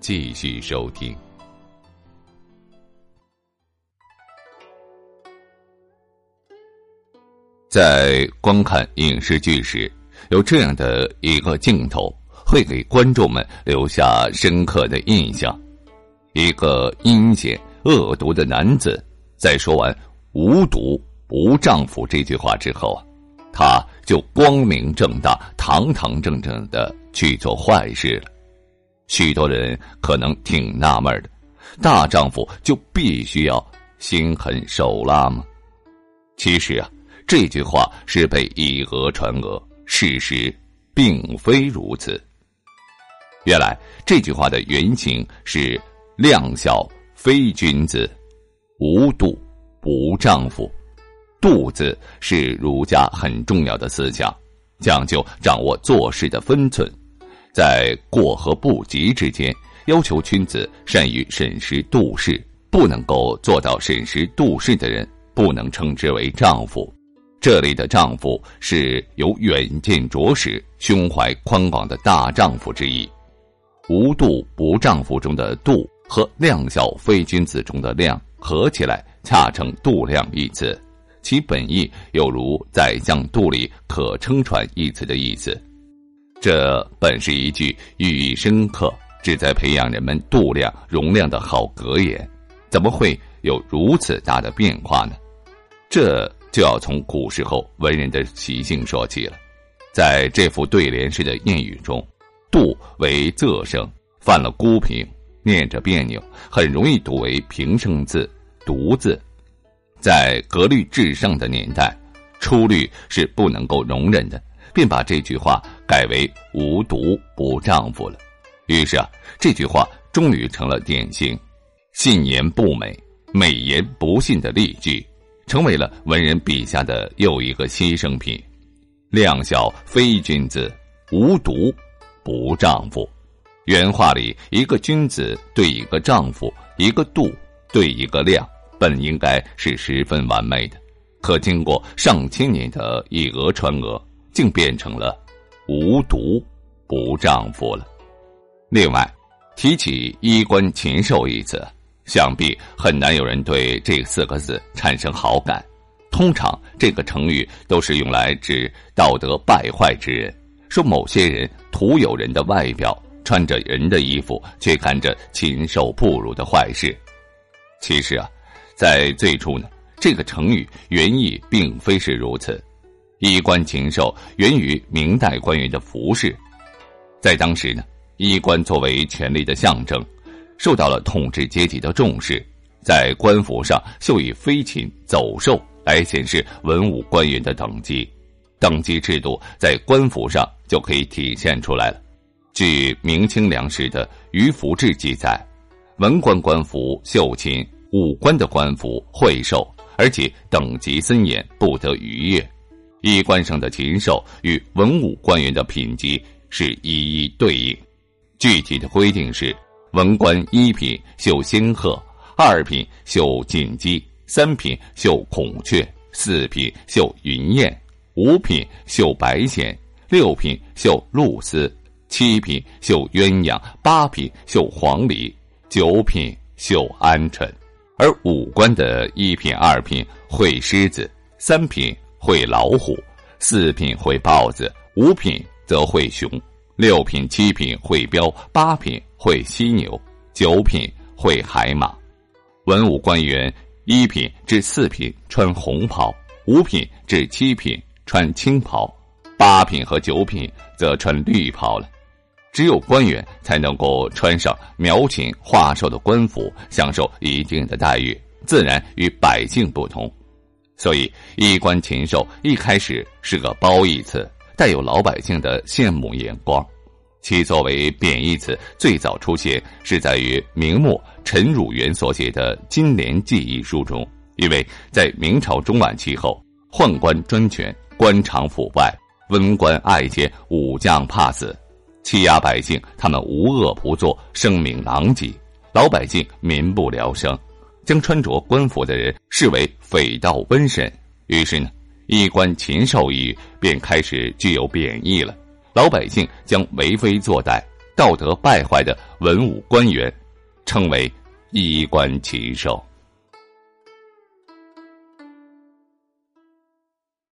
继续收听。在观看影视剧时，有这样的一个镜头会给观众们留下深刻的印象：一个阴险恶毒的男子，在说完“无毒不丈夫”这句话之后，他就光明正大、堂堂正正的去做坏事了。许多人可能挺纳闷的：大丈夫就必须要心狠手辣吗？其实啊。这句话是被以讹传讹，事实并非如此。原来这句话的原型是“量小非君子，无度不丈夫”。度字是儒家很重要的思想，讲究掌握做事的分寸，在过和不及之间，要求君子善于审时度势。不能够做到审时度势的人，不能称之为丈夫。这里的丈夫是有远见卓识、胸怀宽广的大丈夫之意。无度不丈夫中的度和量小非君子中的量合起来，恰成度量一词，其本意有如宰相肚里可撑船一词的意思。这本是一句寓意深刻、旨在培养人们度量容量的好格言，怎么会有如此大的变化呢？这。就要从古时候文人的习性说起了。在这副对联式的谚语中，“度”为仄声，犯了孤平，念着别扭，很容易读为平声字、独字。在格律至上的年代，出律是不能够容忍的，便把这句话改为“无毒不丈夫”了。于是啊，这句话终于成了典型“信言不美，美言不信”的例句。成为了文人笔下的又一个牺牲品，量小非君子，无毒不丈夫。原话里一个君子对一个丈夫，一个度对一个量，本应该是十分完美的，可经过上千年的以讹传讹，竟变成了无毒不丈夫了。另外，提起衣冠禽兽一词。想必很难有人对这四个字产生好感。通常这个成语都是用来指道德败坏之人，说某些人徒有人的外表，穿着人的衣服，却干着禽兽不如的坏事。其实啊，在最初呢，这个成语原意并非是如此。衣冠禽兽源于明代官员的服饰，在当时呢，衣冠作为权力的象征。受到了统治阶级的重视，在官服上绣以飞禽走兽来显示文武官员的等级，等级制度在官服上就可以体现出来了。据明清两史的《于服志》记载，文官官服绣禽，武官的官服会兽，而且等级森严，不得逾越。衣冠上的禽兽与文武官员的品级是一一对应，具体的规定是。文官一品绣仙鹤，二品绣锦鸡，三品绣孔雀，四品绣云雁，五品绣白藓，六品绣露丝，七品绣鸳鸯，八品绣黄鹂，九品绣鹌鹑。而五官的一品、二品会狮子，三品会老虎，四品会豹子，五品则会熊。六品、七品会彪，八品会犀牛，九品会海马。文武官员一品至四品穿红袍，五品至七品穿青袍，八品和九品则穿绿袍了。只有官员才能够穿上描琴画兽的官服，享受一定的待遇，自然与百姓不同。所以，衣冠禽兽一开始是个褒义词，带有老百姓的羡慕眼光。其作为贬义词，最早出现是在于明末陈汝元所写的《金莲记》一书中。因为在明朝中晚期后，宦官专权，官场腐败，文官爱奸，武将怕死。欺压百姓，他们无恶不作，声名狼藉，老百姓民不聊生，将穿着官服的人视为匪盗瘟神。于是呢，衣冠禽兽一语便开始具有贬义了。老百姓将为非作歹、道德败坏的文武官员称为衣冠禽兽。